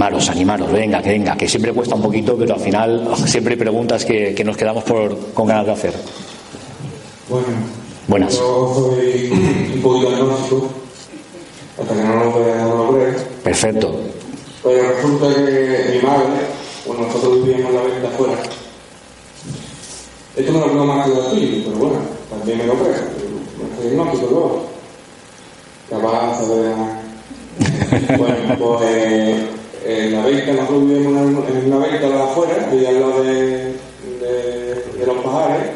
Animaros, animaros, venga, que venga, que siempre cuesta un poquito, pero al final siempre hay preguntas que, que nos quedamos por, con ganas de hacer. Bueno, Buenas. yo soy un poquito agnóstico, hasta que no lo vea, no lo. Perfecto. Pero resulta que mi madre, cuando nosotros vivíamos la venta afuera, esto me lo creo más que lo tuyo, pero bueno, también me lo creo. No soy agnóstico luego. Capaz de Bueno, pues eh, en la venta, nosotros vivíamos en una venta de afuera, y al lado de, los pajares,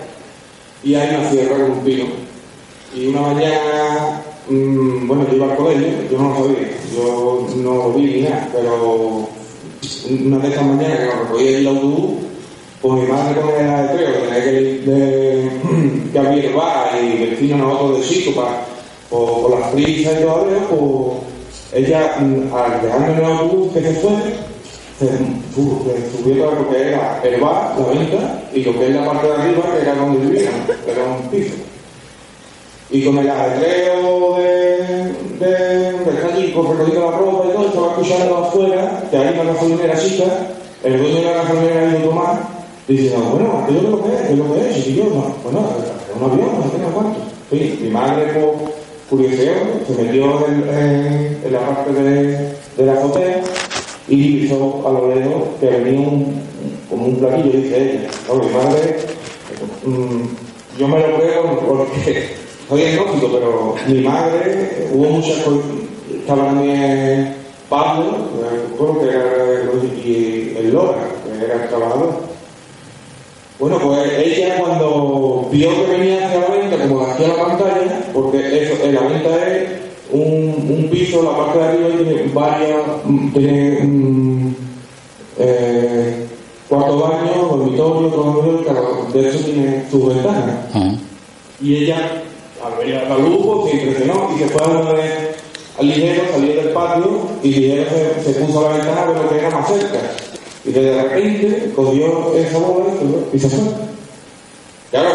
y hay una sierra con un pino. Y una mañana, mm, bueno, yo iba al colegio, yo no lo sabía, yo no lo vi ni nada, pero una de estas mañanas que nos recogía el autobús, pues mi madre con el ajetreo, tenía que ir de, que había el bar y vecino nosotros de chico para, por, las prisas y todo pues ella, mm, al dejarme en el autobús que se fue, se, subió lo que era el bar, la venta, y lo que es la parte de arriba, que era donde vivían, que era un piso. Y con el ajetreo de, de, de estar allí con la ropa y todo, estaba escuchando afuera, que hay una gasolinera chica, el dueño de la gasolinera ido a tomar, diciendo, bueno, ¿qué es lo que es? ¿Qué es lo que es? Y yo, no, bueno, un avión, no tengo cuánto. Mi madre, por curiosidad, se metió en, la parte de, la azotea y hizo a lo lejos que venía como un platillo, dice ella. Mi madre, mm, yo me lo creo porque soy agnóstico, pero mi madre, hubo muchas cosas, estaba también Pablo, que era, el Lora, que era el trabajador. Bueno, pues ella cuando vio que venía hacia la venta, como hacia la pantalla, porque eso, en la venta es un, un piso, la parte de arriba tiene varias, tiene mm, eh, cuarto baño, dormitorio, dormitorio, claro, de eso tiene sus ventanas. Y ella, al ver la luz, pues, se impresionó y se fue a donde al ligero, salió del patio y ligero se, se puso a la ventana lo que era más cerca. Y de repente cogió esa bola y se fue. Claro,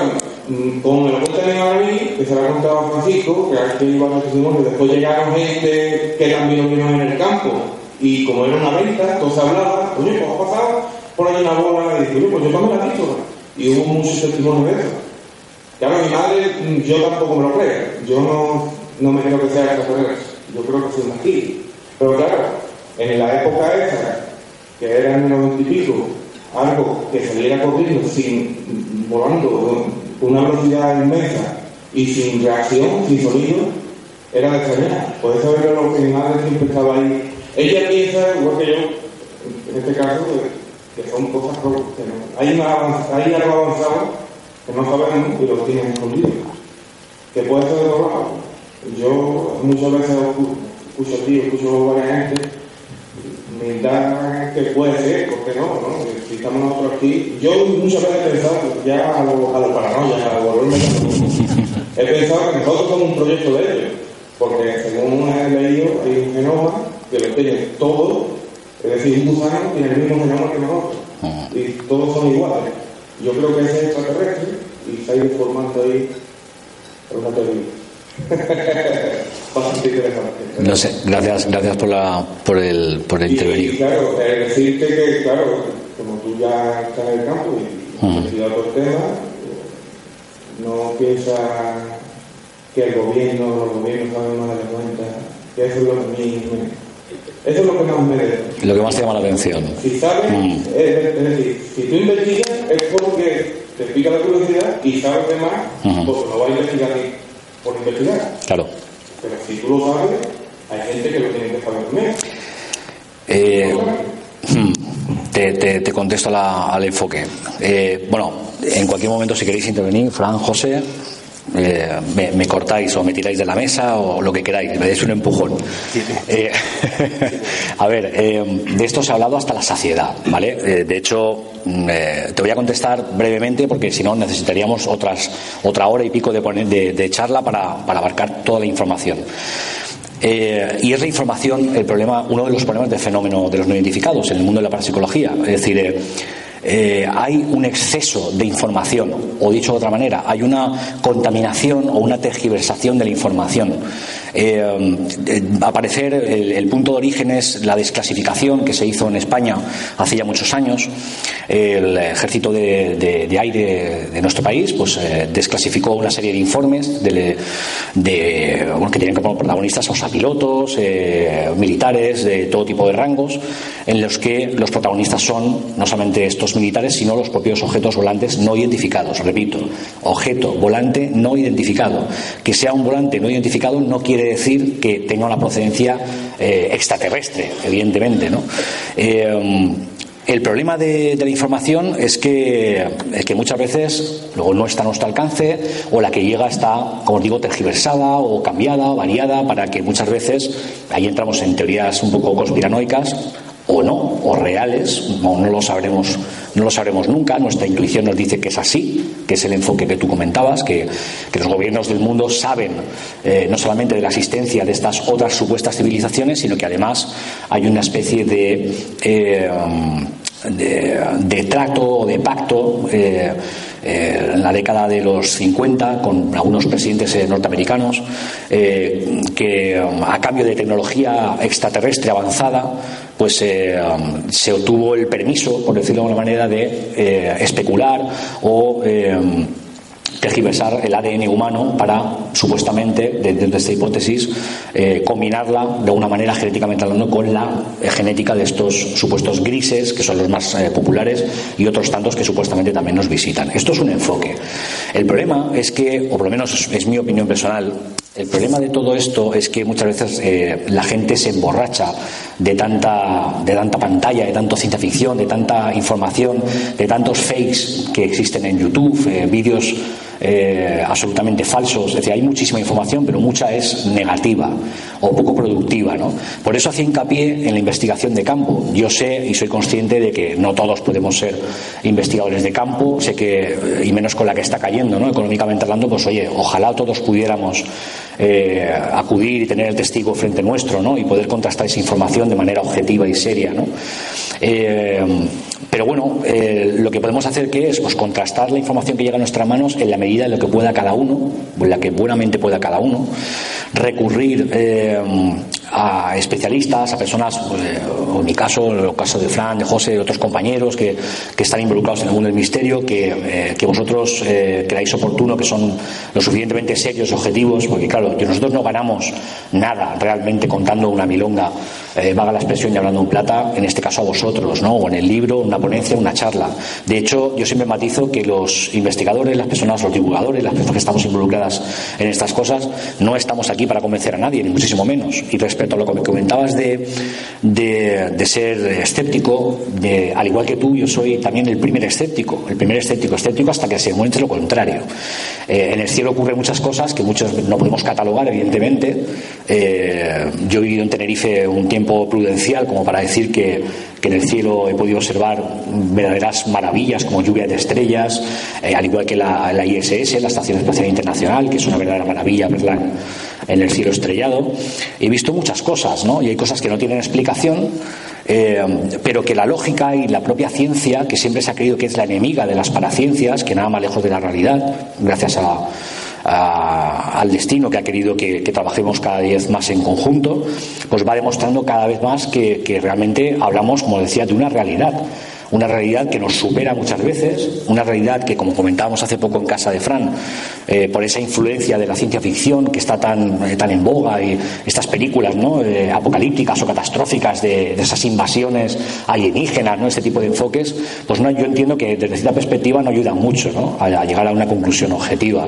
como me lo cuenta mi madre a mí, que se lo ha contado Francisco, que aquí iba a testimonio, después llegaron gente que también vino en el campo, y como era una venta, todos se hablaba, oye, pues ha pasado por ahí una bola, y dije, oye, pues yo también la he visto, y hubo muchos testimonios de eso. Claro, mi madre, mm, yo tampoco me lo creo, yo no, no me creo que sea extraterrestre, yo creo que soy un aquí. Pero claro, en la época esa, que era en el noventa y pico, algo que saliera corriendo sin volando con una velocidad inmensa y sin reacción, sin sonido, era de extrañar. Por eso era lo que madre siempre estaba ahí. Ella piensa, igual que yo, en este caso, que, son cosas que no. Hay, algo avanzado que no sabemos y lo tienen escondido. Que puede ser de. Yo muchas veces escucho a ti, escucho a varias gente da que puede ser, ¿por qué no? no? Si estamos nosotros aquí, yo muchas veces he pensado, ya a lo, a lo paranoia, a volverme he pensado que nosotros somos un proyecto de ellos, porque según he leído, hay un genoma que lo tiene todo, es decir, un gusano tiene el mismo genoma que nosotros, y todos son iguales. Yo creo que ese es extraterrestre y se ha ido formando ahí una teoría. No sé, gracias, gracias por, la, por, el, por el Y, intervenir. claro, eh, decirte que, claro, como tú ya estás en el campo y has estudiado otros temas, no piensas que el gobierno, los gobiernos saben más de cuenta, que eso es lo que me- eso es lo que más me Lo que más te llama la atención. Si sabes, Mm. es, es decir, si tú investigas es porque te pica la curiosidad y sabes de más, Ujú. pues no vas a investigar por investigar. Claro. Pero si tú lo sabes, hay gente que lo tiene que saber también. Eh, hmm, te, te- te contesto la- al enfoque. Eh, bueno, en cualquier momento, si queréis intervenir, Fran, José, eh, me, me cortáis o me tiráis de la mesa o lo que queráis, me dais un empujón. Eh, a ver, eh, de esto se ha hablado hasta la saciedad, ¿vale? De hecho, mm, te voy a contestar brevemente porque si no necesitaríamos otras, otra hora y pico de, poner- de- de charla para, para abarcar toda la información. Eh, y es la información el problema, uno de los problemas del fenómeno de los no identificados en el mundo de la parapsicología. Es decir, eh, eh, hay un exceso de información, o dicho de otra manera, hay una contaminación o una tergiversación de la información. Eh, aparecer el, punto de origen es la desclasificación que se hizo en España hace ya muchos años. El ejército de, aire de nuestro país pues, desclasificó una serie de informes de, que tienen como protagonistas a pilotos, militares de todo tipo de rangos, en los que los protagonistas son no solamente estos militares, sino los propios objetos volantes no identificados. Repito, objeto volante no identificado. Que sea un volante no identificado no quiere decir que tenga una procedencia eh, extraterrestre, evidentemente. ¿no? Eh, el problema de, la información es que, es que muchas veces luego no está a nuestro alcance o la que llega está, como digo, tergiversada o cambiada o variada para que muchas veces ahí entramos en teorías un poco conspiranoicas o no, o reales, no, no, lo sabremos, no lo sabremos nunca. Nuestra intuición nos dice que es así, que es el enfoque que tú comentabas, que, los gobiernos del mundo saben eh, no solamente de la existencia de estas otras supuestas civilizaciones, sino que además hay una especie de, eh, de, trato o de pacto. Eh, en la década de los 50 con algunos presidentes norteamericanos que a cambio de tecnología extraterrestre avanzada pues eh, um, se obtuvo el permiso, por decirlo de alguna manera, de eh, especular o eh, tergiversar el ADN humano para, supuestamente, dentro de esta hipótesis, combinarla de alguna manera genéticamente hablando con la genética de estos supuestos grises, que son los más populares, y otros tantos que supuestamente también nos visitan. Esto es un enfoque. El problema es que, o por lo menos es mi opinión personal, el problema de todo esto es que muchas veces eh, la gente se emborracha de tanta, de tanta pantalla, de tanto ciencia ficción, de tanta información, de tantos fakes que existen en YouTube, eh, vídeos eh, absolutamente falsos. Es decir, hay muchísima información, pero mucha es negativa o poco productiva. ¿no? Por eso hacía hincapié en la investigación de campo. Yo sé y soy consciente de que no todos podemos ser investigadores de campo, sé que, y menos con la que está cayendo, ¿no? económicamente hablando, pues oye, ojalá todos pudiéramos eh, acudir y tener el testigo frente nuestro ¿no? y poder contrastar esa información de manera objetiva y seria. ¿no? Eh, pero bueno, eh, lo que podemos hacer que es pues, contrastar la información que llega a nuestras manos en la medida de lo que pueda cada uno, en la que buenamente pueda cada uno, recurrir a especialistas, a personas, en mi caso, en el caso de Fran, de José, de otros compañeros que, que están involucrados en el mundo del misterio, que, que vosotros creáis oportuno, que son lo suficientemente serios objetivos, porque claro, nosotros no ganamos nada realmente contando una milonga, eh, vaga la expresión y hablando en plata, en este caso a vosotros, ¿no? O en el libro, una ponencia, una charla. De hecho, yo siempre matizo que los investigadores, las personas, los divulgadores, las personas que estamos involucradas en estas cosas, no estamos aquí para convencer a nadie, ni muchísimo menos. Y respecto a lo que me comentabas de, de, ser escéptico, al igual que tú, yo soy también el primer escéptico, el primer escéptico, escéptico hasta que se muestre lo contrario. Eh, en el cielo ocurren muchas cosas que muchos no podemos catalogar, evidentemente. Eh, yo he vivido en Tenerife un tiempo prudencial como para decir que, en el cielo he podido observar verdaderas maravillas como lluvia de estrellas, eh, al igual que la, ISS, la Estación Espacial Internacional, que es una verdadera maravilla verla en, el cielo estrellado. He visto muchas cosas, ¿no? Y hay cosas que no tienen explicación. Eh, pero que la lógica y la propia ciencia, que siempre se ha creído que es la enemiga de las paraciencias, que nada más lejos de la realidad, gracias a, al destino que ha querido que, trabajemos cada vez más en conjunto, pues va demostrando cada vez más que, realmente hablamos, como decía, de una realidad una realidad que nos supera muchas veces, una realidad que, como comentábamos hace poco en casa de Fran, eh, por esa influencia de la ciencia ficción que está tan, eh, tan en boga y estas películas ¿no? Eh, apocalípticas o catastróficas de, esas invasiones alienígenas, ¿no? este tipo de enfoques, pues no, yo entiendo que desde cierta perspectiva no ayudan mucho ¿no? a, llegar a una conclusión objetiva.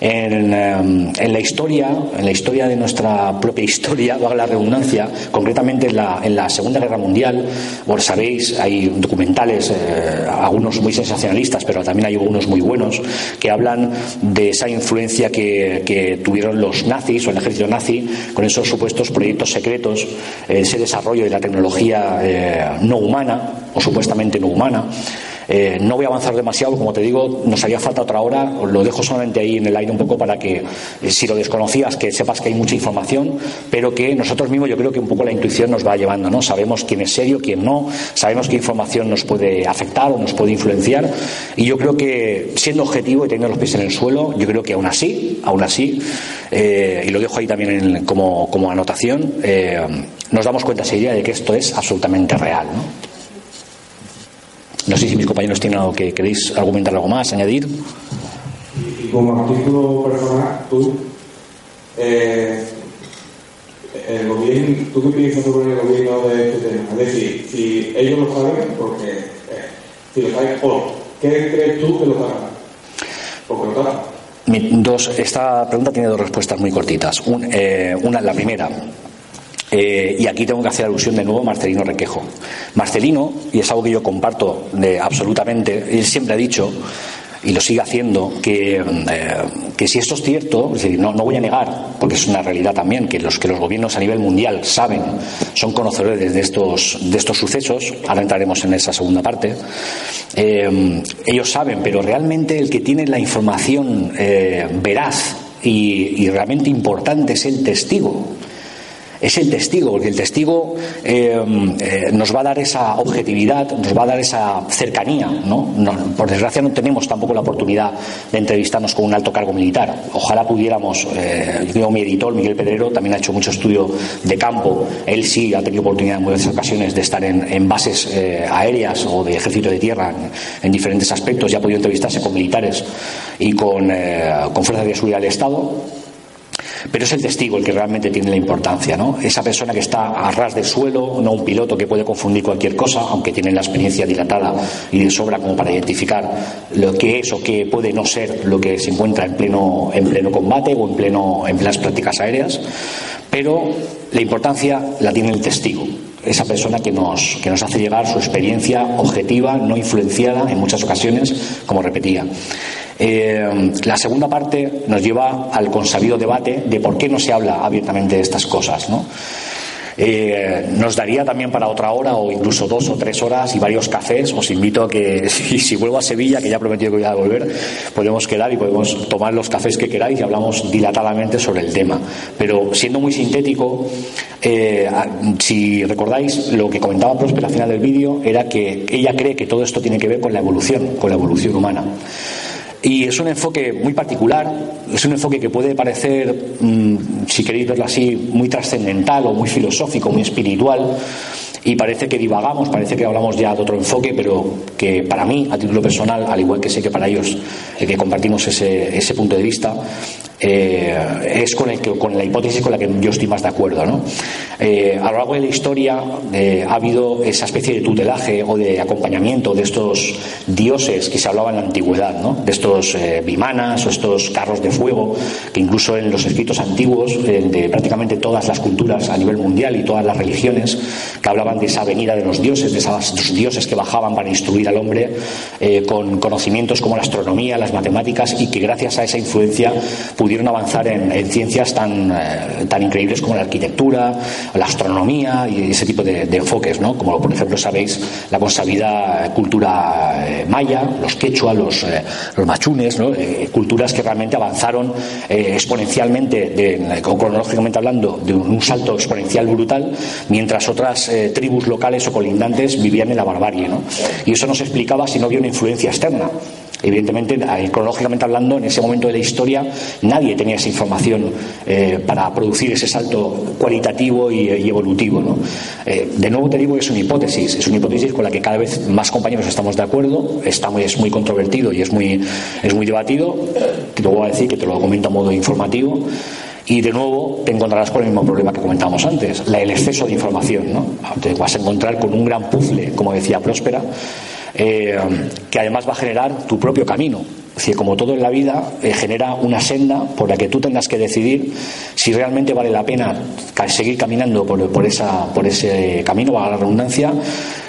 En, en, la historia, en la historia de nuestra propia historia, valga la redundancia, concretamente en la, en la Segunda Guerra Mundial, vos sabéis, hay un documento eh, algunos muy sensacionalistas, pero también hay algunos muy buenos, que hablan de esa influencia que, tuvieron los nazis o el ejército nazi con esos supuestos proyectos secretos, ese desarrollo de la tecnología eh, no humana o supuestamente no humana. Eh, no voy a avanzar demasiado, como te digo, nos haría falta otra hora, lo dejo solamente ahí en el aire un poco para que, eh, si lo desconocías, que sepas que hay mucha información, pero que nosotros mismos yo creo que un poco la intuición nos va llevando, ¿no? Sabemos quién es serio, quién no, sabemos qué información nos puede afectar o nos puede influenciar, y yo creo que siendo objetivo y teniendo los pies en el suelo, yo creo que aún así, aún así, eh, y lo dejo ahí también como, como, anotación, nos damos cuenta enseguida de que esto es absolutamente real, ¿no? No sé si mis compañeros tienen algo que queréis argumentar algo más, añadir. Y, como artículo personal, tú, eh, el gobierno, ¿tú qué piensas sobre el gobierno de este tema? Es decir, si ellos lo saben, porque eh, si lo saben, ¿por qué crees tú que lo saben? Porque lo saben. Dos, esta pregunta tiene dos respuestas muy cortitas. Eh, una, la primera, eh, y aquí tengo que hacer alusión de nuevo a Marcelino Requejo. Marcelino, y es algo que yo comparto absolutamente, él siempre ha dicho y lo sigue haciendo, que, eh, que si esto es cierto, es decir, no, no, voy a negar, porque es una realidad también, que los, que los gobiernos a nivel mundial saben, son conocedores de estos, de estos sucesos, ahora entraremos en esa segunda parte, eh, ellos saben, pero realmente el que tiene la información veraz y, y realmente importante es el testigo es el testigo, porque el testigo eh, eh, nos va a dar esa objetividad, nos va a dar esa cercanía. por desgracia no tenemos tampoco la oportunidad de entrevistarnos con un alto cargo militar. Ojalá pudiéramos, eh, yo mi editor, Miguel Pedrero, también ha hecho mucho estudio de campo. Él sí ha tenido oportunidad en muchas ocasiones de estar en, bases aéreas o de ejército de tierra en, diferentes aspectos y ha podido entrevistarse con militares y con, con fuerzas de seguridad del Estado pero es el testigo el que realmente tiene la importancia, ¿no? Esa persona que está a ras del suelo, no un piloto que puede confundir cualquier cosa, aunque tiene la experiencia dilatada y de sobra como para identificar lo que es o que puede no ser lo que se encuentra en pleno, en pleno combate o en, pleno, en plenas prácticas aéreas, pero la importancia la tiene el testigo esa persona que nos, que nos hace llegar su experiencia objetiva, no influenciada en muchas ocasiones, como repetía. Eh, la segunda parte nos lleva al consabido debate de por qué no se habla abiertamente de estas cosas. ¿no? Eh, nos daría también para otra hora o incluso dos o tres horas y varios cafés. Os invito a que, si, vuelvo a Sevilla, que ya he prometido que voy a volver, podemos quedar y podemos tomar los cafés que queráis y hablamos dilatadamente sobre el tema. Pero siendo muy sintético, eh, si recordáis, lo que comentaba Próspera al final del vídeo era que ella cree que todo esto tiene que ver con la evolución, con la evolución humana. Y es un enfoque muy particular, es un enfoque que puede parecer, mm, si queréis verlo así, muy trascendental o muy filosófico, muy espiritual, y parece que divagamos, parece que hablamos ya de otro enfoque, pero que para mí, a título personal, al igual que sé que para ellos eh, que compartimos ese, ese punto de vista, eh, es con, el que, con la hipótesis con la que yo estoy más de acuerdo. ¿no? Eh, a lo largo de la historia ha habido esa especie de tutelaje o de acompañamiento de estos dioses que se hablaba en la antigüedad, ¿no? de estos bimanas o estos carros de fuego, que incluso en los escritos antiguos de prácticamente todas las culturas a nivel mundial y todas las religiones que hablaban de esa venida de los dioses, de esos dioses que bajaban para instruir al hombre con conocimientos como la astronomía, las matemáticas y que gracias a esa influencia pudieron avanzar en, ciencias tan, eh, tan increíbles como la arquitectura, la astronomía y ese tipo de, enfoques, ¿no? como por ejemplo sabéis la consabida cultura eh, maya, los quechua, los, eh, los machunes, ¿no? culturas que realmente avanzaron exponencialmente, de, cronológicamente hablando, de un, salto exponencial brutal, mientras otras tribus locales o colindantes vivían en la barbarie. ¿no? Y eso no se explicaba si no había una influencia externa. Evidentemente, cronológicamente hablando, en ese momento de la historia nadie tenía esa información eh, para producir ese salto cualitativo y, evolutivo. ¿no? Eh, de nuevo te digo que es una hipótesis, es una hipótesis con la que cada vez más compañeros estamos de acuerdo, está muy, es muy controvertido y es muy, es muy debatido. Te lo voy a decir que te lo comento a modo informativo. Y de nuevo te encontrarás con el mismo problema que comentábamos antes, el exceso de información. ¿no? Te vas a encontrar con un gran puzzle, como decía Próspera, eh, que además va a generar tu propio camino. Es decir, como todo en la vida, eh, genera una senda por la que tú tengas que decidir si realmente vale la pena seguir caminando por, esa, por ese camino, a la redundancia,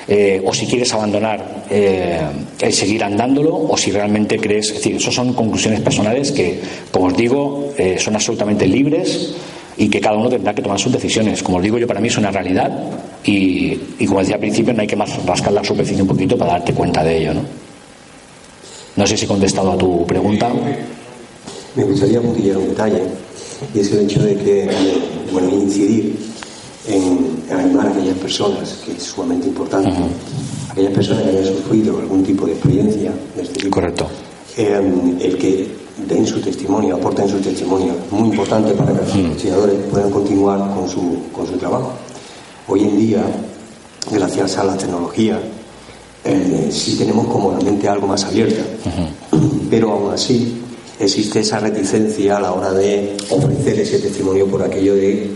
eh, o si quieres abandonar el seguir andándolo, o si realmente crees. Es decir, eso son conclusiones personales que, como os digo, son absolutamente libres y que cada uno tendrá que tomar sus decisiones. Como os digo yo, para mí es una realidad y, como decía al principio, no hay que más rascar la superficie un poquito para darte cuenta de ello. ¿no? No sé si he contestado a tu pregunta. Me gustaría un detalle, y es el hecho de que, bueno, incidir en animar a aquellas personas, que es sumamente importante, aquellas personas que hayan sufrido algún tipo de experiencia de este tipo. Correcto. Eh, el que den su testimonio, aporten su testimonio, muy importante para que los investigadores puedan continuar con su, con su trabajo. Hoy en día, gracias a la tecnología, eh, sí tenemos como la mente algo más abierta, pero aún así existe esa reticencia a la hora de ofrecer ese testimonio por aquello de,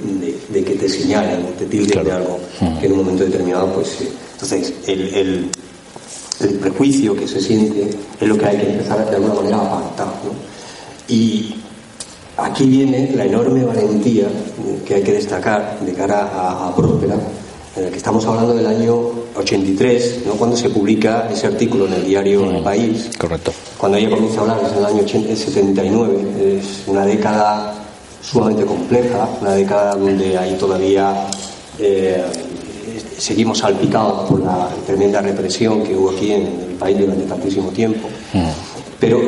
de, que te señalen, te tilden de algo que en un momento determinado, pues. Eh, entonces, el, el, el, prejuicio que se siente es lo que hay que empezar de alguna manera a apartar. ¿no? Y aquí viene la enorme valentía que hay que destacar de cara a, a Próspera, en el que estamos hablando del año 83, ¿no? cuando se publica ese artículo en el diario El País. Correcto. Cuando ella comienza a hablar es en el año 79, es una década sumamente compleja, una década donde hay todavía eh, seguimos salpicados por la tremenda represión que hubo aquí en el país durante tantísimo tiempo. Pero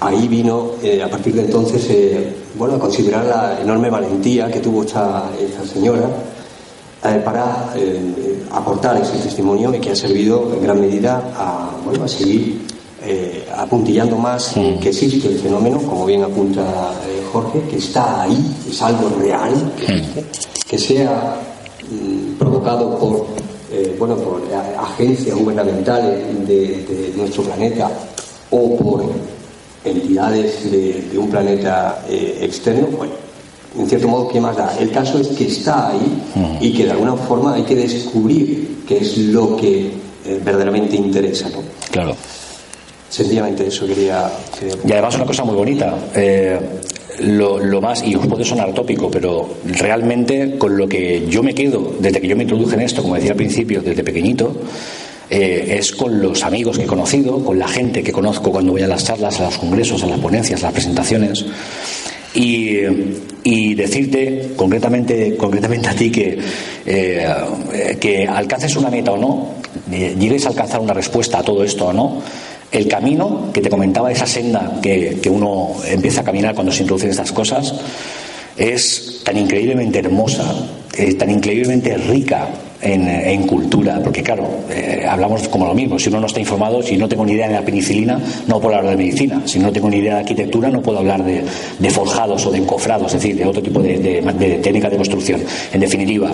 ahí vino, eh, a partir de entonces, eh, bueno, a considerar la enorme valentía que tuvo esta, esta señora eh, para aportar ese testimonio y que ha servido en gran medida a, bueno, a seguir apuntillando más que existe el fenómeno, como bien apunta Jorge, que está ahí, es algo real, que, sea mm, provocado por, bueno, por agencias gubernamentales de, nuestro planeta o por entidades de, de un planeta externo, bueno, en cierto modo, ¿qué más da? El caso es que está ahí y que de alguna forma hay que descubrir qué es lo que eh, verdaderamente interesa. ¿no? Claro. Sencillamente eso quería, Y además una cosa muy bonita. Eh, lo, lo, más, y os puede sonar tópico, pero realmente con lo que yo me quedo desde que yo me introduje en esto, como decía al principio, desde pequeñito, eh, es con los amigos que he conocido, con la gente que conozco cuando voy a las charlas, a los congresos, a las ponencias, a las presentaciones. Y, decirte concretamente, concretamente a ti que, eh, que alcances una meta o no, llegues a alcanzar una respuesta a todo esto o no, el camino que te comentaba, esa senda que, que uno empieza a caminar cuando se introducen estas cosas, es tan increíblemente hermosa, eh, tan increíblemente rica en, cultura, porque claro, eh, hablamos como lo mismo, si uno no está informado, si no tengo ni idea de la penicilina, no puedo hablar de medicina, si no tengo ni idea de arquitectura, no puedo hablar de, forjados o de encofrados, es decir, de otro tipo de, de técnica de construcción. En definitiva,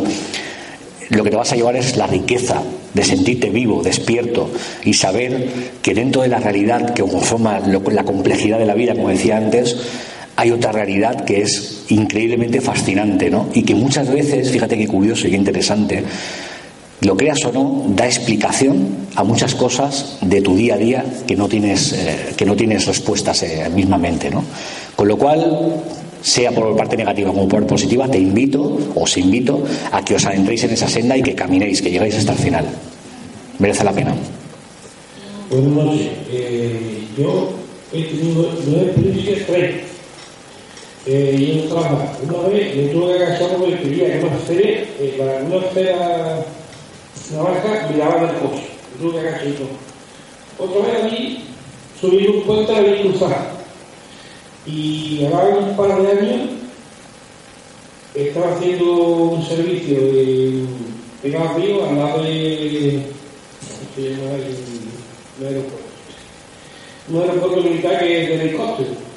lo que te vas a llevar es la riqueza de sentirte vivo, despierto y saber que dentro de la realidad que conforma la complejidad de la vida, como decía antes, hay otra realidad que es increíblemente fascinante, ¿no? Y que muchas veces, fíjate qué curioso y qué interesante, lo creas o no, da explicación a muchas cosas de tu día a día que no tienes, eh, que no tienes respuestas eh, mismamente, ¿no? Con lo cual, sea por parte negativa como por positiva, te invito, os invito a que os adentréis en esa senda y que caminéis, que llegáis hasta el final. Merece la pena. Buenas noches. Eh, yo he tenido nueve experiencias, eh, y yo trabajo. Una vez me tuve que agachar porque quería que una esfera, eh, para una esfera, una barca, miraba del coche. Me tuve que agachar y todo. Otra vez allí subí un puente a la. Y ahora un par de años estaba haciendo un servicio de pegado río al lado de. ¿Cómo se llama? Un aeropuerto. Un aeropuerto militar que es de helicóptero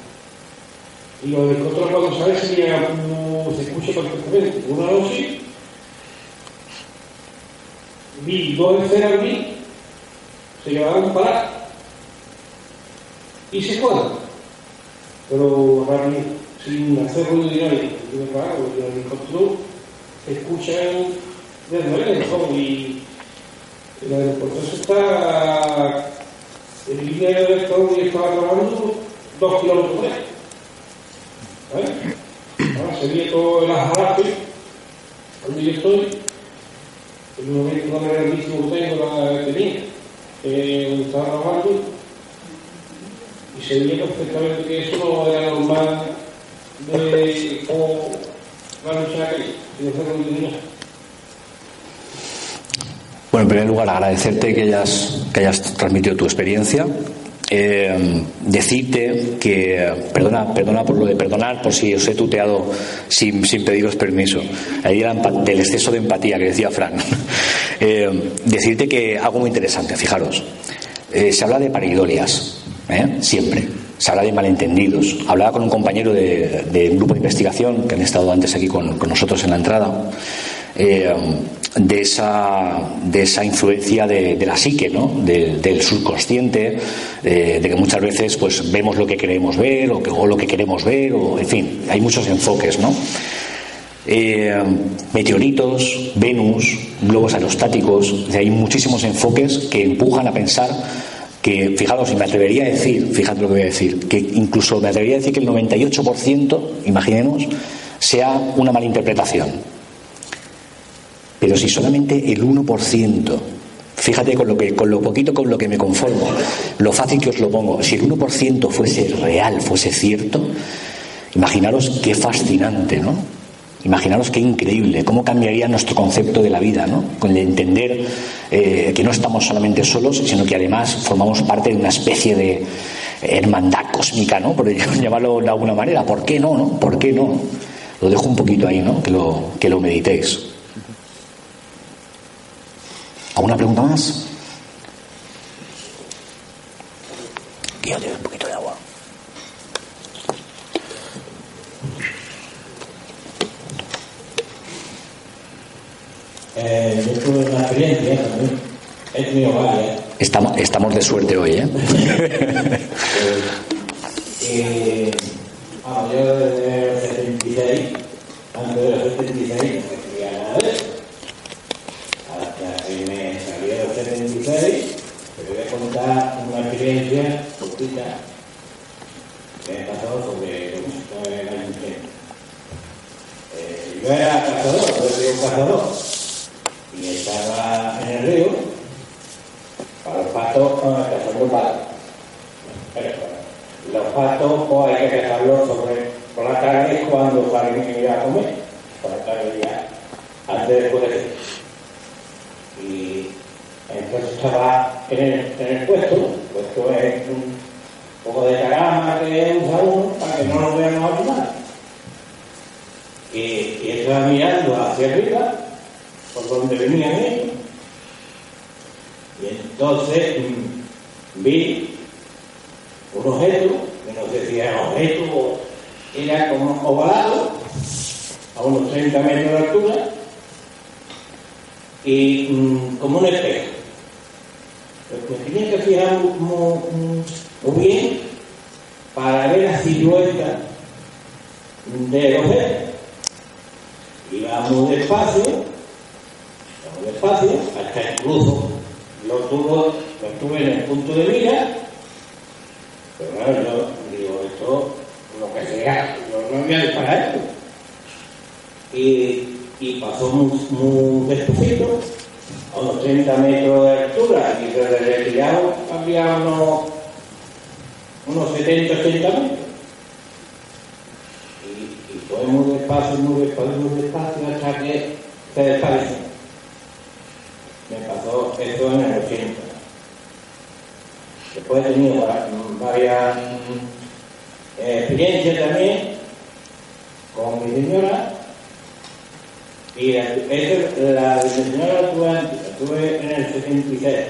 lo de control cuando sale sería como se escucha perfectamente. Una noche vi dos esferas vi, se llevaron para y se fueron. Pero realmente, sin hacer ruido dinámico, claro, el helicóptero se escuchan desde lejos y el aeropuerto está en línea de recto y estaba grabando dos kilómetros ¿Eh? Ahora se ve todo el ajarape, donde yo estoy, en un momento tan grandísimo que tengo la tenía, eh, donde estaba y se veía perfectamente que eso no era normal de cómo la lucha aquella, de hacer continuidad. Bueno, en primer lugar, agradecerte que hayas, que hayas transmitido tu experiencia eh, decirte que, perdona, perdona por lo de perdonar, por si os he tuteado sin, sin pediros permiso, ahí era del exceso de empatía que decía Fran, eh, decirte que algo muy interesante, fijaros, eh, se habla de paridolias, siempre, se habla de malentendidos. Hablaba con un compañero de, un grupo de investigación que han estado antes aquí con, con nosotros en la entrada de esa, de esa influencia de, la psique, ¿no? del subconsciente, de, que muchas veces pues, vemos lo que queremos ver o, que, lo que queremos ver, o, en fin, hay muchos enfoques. ¿no? Eh, meteoritos, Venus, globos aerostáticos, hay muchísimos enfoques que empujan a pensar que, fijaros, y me atrevería a decir, fíjate lo que voy a decir, que incluso me atrevería a decir que el 98%, imaginemos, sea una malinterpretación pero si solamente el 1%, fíjate con lo, que, con lo poquito con lo que me conformo, lo fácil que os lo pongo, si el 1% fuese real, fuese cierto, imaginaros qué fascinante, ¿no? Imaginaros qué increíble, cómo cambiaría nuestro concepto de la vida, ¿no? Con el entender eh, que no estamos solamente solos, sino que además formamos parte de una especie de hermandad cósmica, ¿no? Por llamarlo de alguna manera. ¿Por qué no, no? ¿Por qué no? Lo dejo un poquito ahí, ¿no? Que lo, que lo meditéis. ¿Alguna pregunta más? Quiero un poquito de agua. Eh, yo tuve una experiencia también. He tenido varias. Estamos, estamos de suerte hoy, ¿eh? eh, ah, yo desde el 76, antes del 76, no quería nada de eso. te voy a contar una que me pasado sobre el año eh, yo era cazador, yo soy un cazador, y estaba en el río para los patos, cazando patos. Los patos pues, hay que cazarlos sobre, por la tarde cuando salen ir a comer, por la tarde ya, antes de poder. Y entonces estaba en el, en el puesto, puesto es un poco de carama que usa uno para que no lo vean los animales. Y, y estaba mirando hacia arriba, por donde venían ellos. Y entonces mm, vi un objeto, que no sé si era objeto era como ovalado, a unos 30 metros de altura, y mm, como un espejo. Pero me tenía que fijar muy, muy, bien para ver la silueta del objeto. Iba muy despacio, muy despacio, hasta incluso lo, tuvo, lo tuve en el punto de mira, pero claro, yo digo, esto, lo que sea, yo no voy a disparar esto. Y y pasó muy, muy despacito, a unos 30 metros de altura, y desde retirado había unos, unos 70, 80 metros. Y, y, fue muy despacio, muy despacio, muy despacio, hasta que se desapareció. Me pasó esto en el 80. Después he tenido varias eh, experiencias también con mi señora y esa, la señora la tuve la tuve en el 76.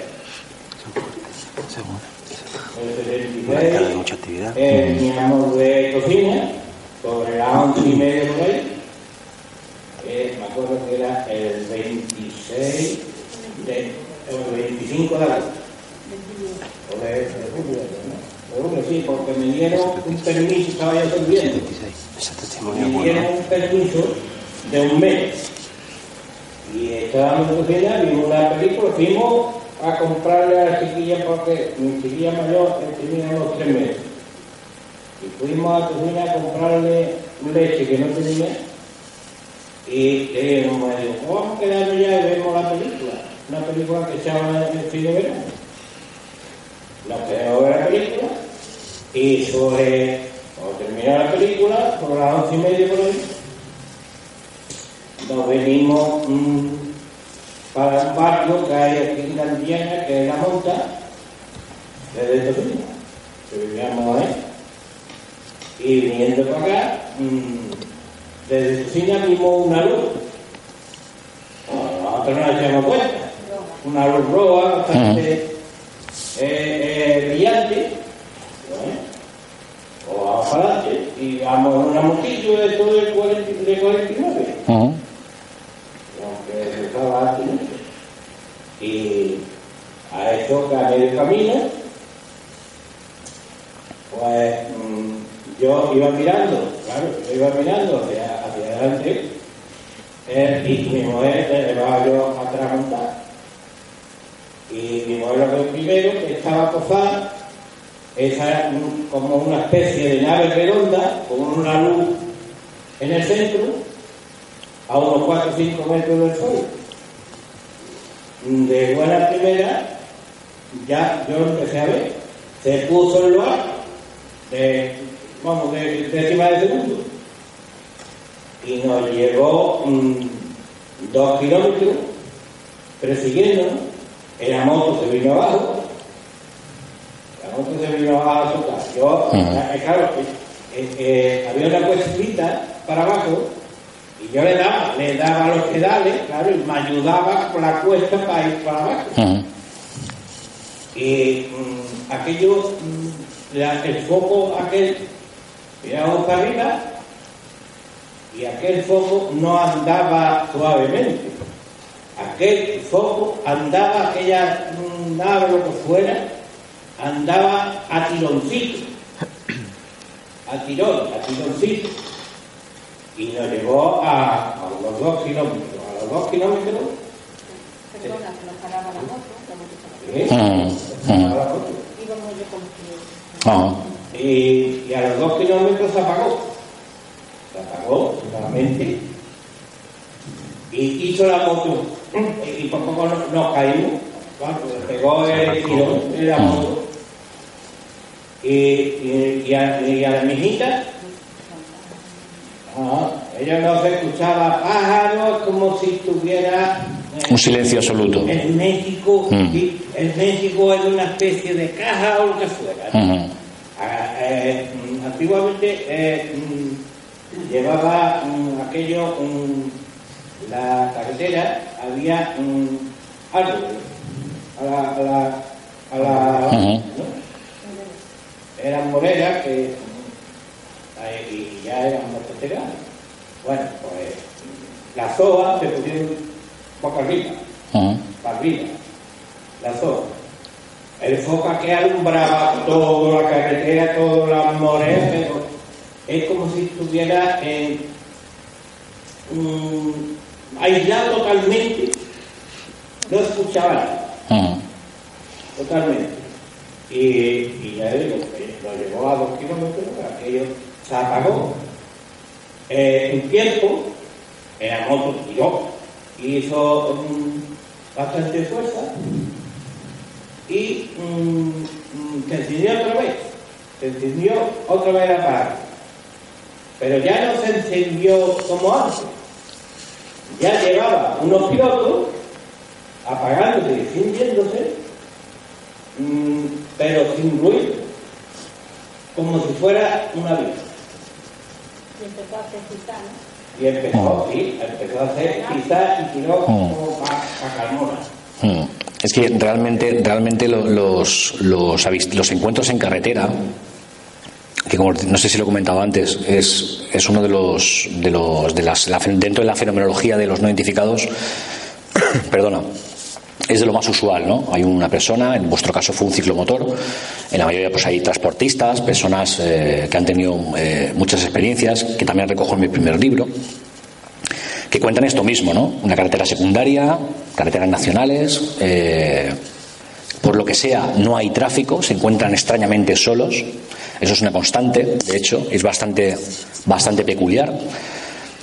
En el 76 mucha actividad. Eh, teníamos de cocina, sobre las 11 y media por ahí. Eh, me acuerdo que era el 26 de, el 25 de agosto. O de, de julio, ¿no? sí, porque me dieron un permiso, estaba yo sirviendo. Me dieron un permiso de un mes y estábamos en cocina, vimos una película, fuimos a comprarle a la chiquilla porque mi chiquilla mayor tenía unos tres meses. Y fuimos a cocina a comprarle leche que no tenía. Y eh, me dijo, vamos a quedarnos ya y vemos la película. Una película que se llama El fin de verano. Nos quedamos ver la película y sobre, cuando terminó la película, por las once y media por ahí, nos venimos mmm, para un barrio que hay aquí en Andiana, que es la monta, desde Torino. que vivíamos ahí. Y viniendo para acá, mm, desde su cine vimos una luz. Bueno, nosotros no nos echamos cuenta. Una luz roja, bastante eh, eh, brillante. ¿no? O vamos para adelante. Y vamos una motillo de todo el 40 de 49 Ujú. aunque estaba aquí. Y a esto que a medio camino, pues mm, yo iba mirando, claro, yo iba mirando hacia, adelante eh, y mi mujer le llevaba yo atrás montada. Y mi mujer lo que primero que estaba posada, esa como una especie de nave redonda con una luz en el centro a unos 4 o 5 metros del suelo. De buena primera, ya yo lo empecé a ver. Se puso el lugar, de, vamos, de décima de segundo. Y nos llevó mm, dos kilómetros persiguiendo. La moto se vino abajo. La moto se vino abajo a su casa. Yo, eh, claro, eh, eh, había una cuestita para abajo y yo le daba, le daba los pedales, claro, y me ayudaba con la cuesta para ir para abajo. Ujú. Y mm, aquello, mm, la- el foco aquel, íbamos para arriba y aquel foco no andaba suavemente. Aquel foco andaba, aquella mm, nave, lo que fuera, andaba a tironcito. A tirón, a tironcito. Y nos llevó a, a los dos kilómetros. A los dos kilómetros. Perdona, que nos paraba la moto, moto ¿eh? Ujú. Ujú. A la foto. íbamos yo con Ajá. Y, y a los dos kilómetros se apagó. Se apagó totalmente. Y hizo la moto. Y por poco nos, nos caímos. Claro, se pegó el tirón de la moto. Y, y, y a, y a la mijita, ella no se escuchaba pájaros como si estuviera. eh, Un silencio absoluto. En México, Mm. y en México en una especie de caja o lo que fuera. Ah, eh, mm, antiguamente eh, mm, llevaba mm, aquello, mm, la carretera, había mm, árboles a la, a la, a la eran moreras que mm, y ya eran bastante grandes. Bueno, pues las hojas se pusieron poco arriba Ujú. para arriba, la zona. El foca que alumbraba toda la carretera, todas las moreas, pero es como si estuviera en, mm, aislado totalmente, no escuchaba nada, totalmente. Y, y ya digo, que lo llevó a dos kilómetros, aquello se apagó. Eh, en tiempo, la moto tiró, hizo mm, bastante fuerza y mm, mm, se encendió otra vez, se encendió otra vez la parada. Pero ya no se encendió como antes, ya llevaba unos pilotos apagándose y encendiéndose, mm, pero sin ruido, como si fuera un avión. Y empezó a hacer. Y empezó, sí, empezó a hacer quizás y tiró como para Carmona. Mm. Es que realmente, realmente lo- los, los, avis- los encuentros en carretera, que como no sé si lo he comentado antes, es, es uno de los, de los de las, la- dentro de la fenomenología de los no identificados, perdona, es de lo más usual, ¿no? Hay una persona, en vuestro caso fue un ciclomotor, en la mayoría pues hay transportistas, personas eh, que han tenido eh, muchas experiencias, que también recojo en mi primer libro, que cuentan esto mismo, ¿no? Una carretera secundaria, carreteras nacionales, eh, por lo que sea, no hay tráfico, se encuentran extrañamente solos, eso es una constante, de hecho, es bastante, bastante peculiar.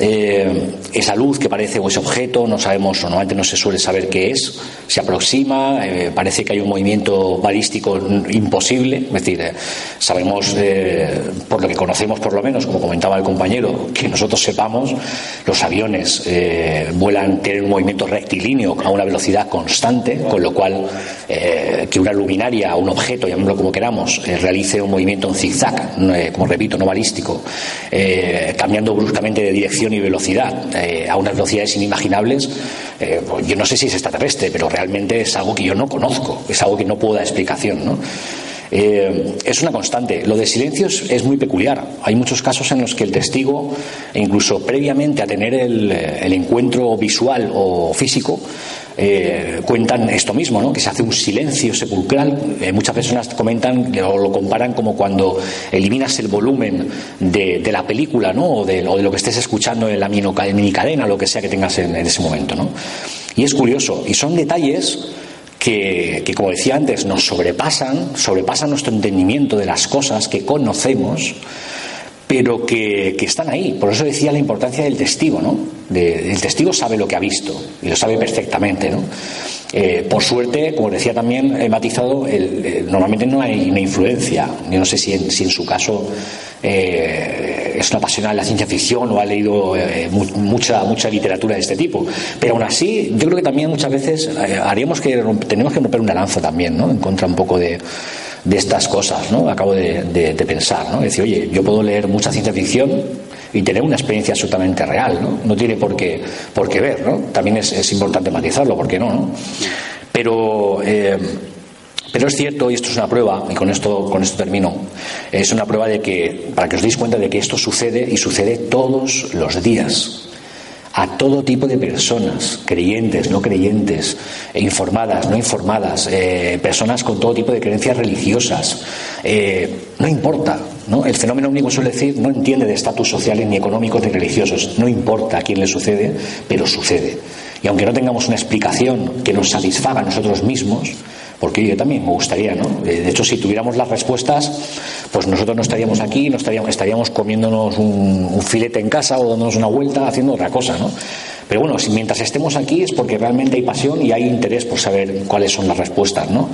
Eh, esa luz que parece o ese objeto, no sabemos, normalmente no se suele saber qué es, se aproxima, eh, parece que hay un movimiento balístico imposible, es decir, eh, sabemos, por lo que conocemos por lo menos, como comentaba el compañero, que nosotros sepamos, los aviones vuelan, tienen un movimiento rectilíneo a una velocidad constante, con lo cual, que una luminaria, un objeto, llamémoslo como queramos, realice un movimiento en zigzag, como repito, no balístico, cambiando bruscamente de dirección y velocidad a unas velocidades inimaginables, pues yo no sé si es extraterrestre, pero realmente es algo que yo no conozco, es algo que no puedo dar explicación. ¿no? Eh, es una constante. Lo de silencios es muy peculiar. Hay muchos casos en los que el testigo, incluso previamente a tener el, encuentro visual o físico, eh, cuentan esto mismo, ¿no? que se hace un silencio sepulcral. Eh, muchas personas comentan o lo comparan como cuando eliminas el volumen de, la película ¿no? o, de, lo que estés escuchando en la minicadena, lo que sea que tengas en, en ese momento. ¿no? Y es curioso, y son detalles que, como decía antes, nos sobrepasan, sobrepasan nuestro entendimiento de las cosas que conocemos, pero que, están ahí. Por eso decía la importancia del testigo, ¿no? el testigo sabe lo que ha visto y lo sabe perfectamente, ¿no? Eh, por suerte, como decía también, he matizado, normalmente no hay una influencia. Yo no sé si en, si en su caso eh, es una apasionada de la ciencia ficción o ha leído eh, mucha, mucha literatura de este tipo. Pero aún así, yo creo que también muchas veces haríamos que tenemos que romper una lanza también, ¿no? En contra un poco de, de estas cosas, ¿no? Acabo de, de, pensar, ¿no? Es decir, oye, yo puedo leer mucha ciencia ficción y tener una experiencia absolutamente real, ¿no? No tiene por qué, por qué ver, ¿no? También es, es importante matizarlo, ¿por qué no? no? Pero, eh, pero es cierto, y esto es una prueba, y con esto, con esto termino, es una prueba de que, para que os deis cuenta de que esto sucede y sucede todos los días a todo tipo de personas, creyentes, no creyentes, informadas, no informadas, eh, personas con todo tipo de creencias religiosas. Eh, no importa, ¿no? El fenómeno único suele decir no entiende de estatus sociales ni económicos ni religiosos. No importa a quién le sucede, pero sucede. Y aunque no tengamos una explicación que nos satisfaga a nosotros mismos, porque yo también me gustaría, ¿no? Eh, de hecho, si tuviéramos las respuestas, pues nosotros no estaríamos aquí, no estaríamos, estaríamos comiéndonos un, filete en casa o dándonos una vuelta haciendo otra cosa, ¿no? Pero bueno, si mientras estemos aquí es porque realmente hay pasión y hay interés por saber cuáles son las respuestas, ¿no?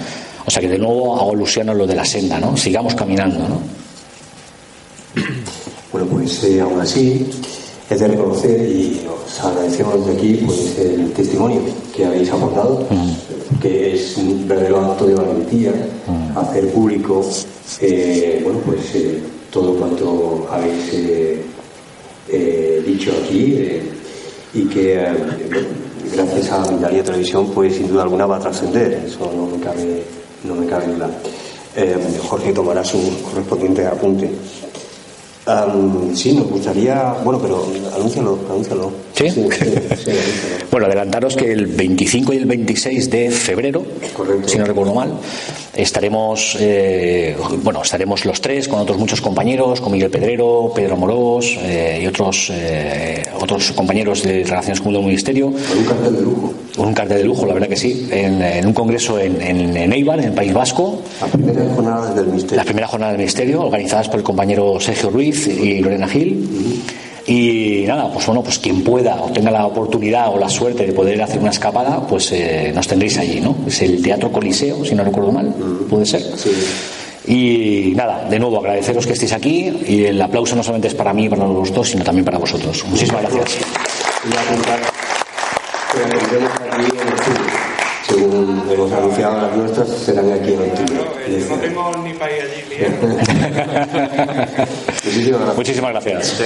O sea que de nuevo hago alusión a lo de la senda, ¿no? Sigamos caminando, ¿no? Bueno, pues eh, aún así es de reconocer y os agradecemos de aquí pues, el testimonio que habéis aportado, que es un verdadero acto de valentía hacer público eh, bueno, pues, eh, todo cuanto habéis eh, dicho aquí y que gracias a Italia Televisión pues sin duda alguna va a trascender, eso no me cabe, no me cabe duda. Jorge tomará su correspondiente apunte sí, nos gustaría. Bueno, pero anúncialo, anúncialo. ¿Sí? bueno, adelantaros que el 25 y el 26 de febrero, si no recuerdo mal, estaremos, eh, bueno, estaremos los tres con otros muchos compañeros, con Miguel Pedrero, Pedro Morós eh, y otros, eh, otros compañeros de Relaciones con el Ministerio. Con un cartel de lujo. Con un cartel de lujo, la verdad que sí, en, un congreso en, en, Eibar, en el País Vasco. Las primeras jornadas del Ministerio. Las primeras jornadas del Ministerio, organizadas por el compañero Sergio Ruiz y Lorena Gil. Y nada, pues bueno, pues quien pueda o tenga la oportunidad o la suerte de poder hacer una escapada, pues eh, nos tendréis allí, ¿no? Es el Teatro Coliseo, si no recuerdo mal, puede ser. Y nada, de nuevo agradeceros que estéis aquí y el aplauso no solamente es para mí y para los dos, sino también para vosotros. Muchísimas gracias. Según hemos anunciado las nuestras, serán aquí en octubre. No tengo ni para ir allí. Muchísimas gracias. Muchísimas gracias.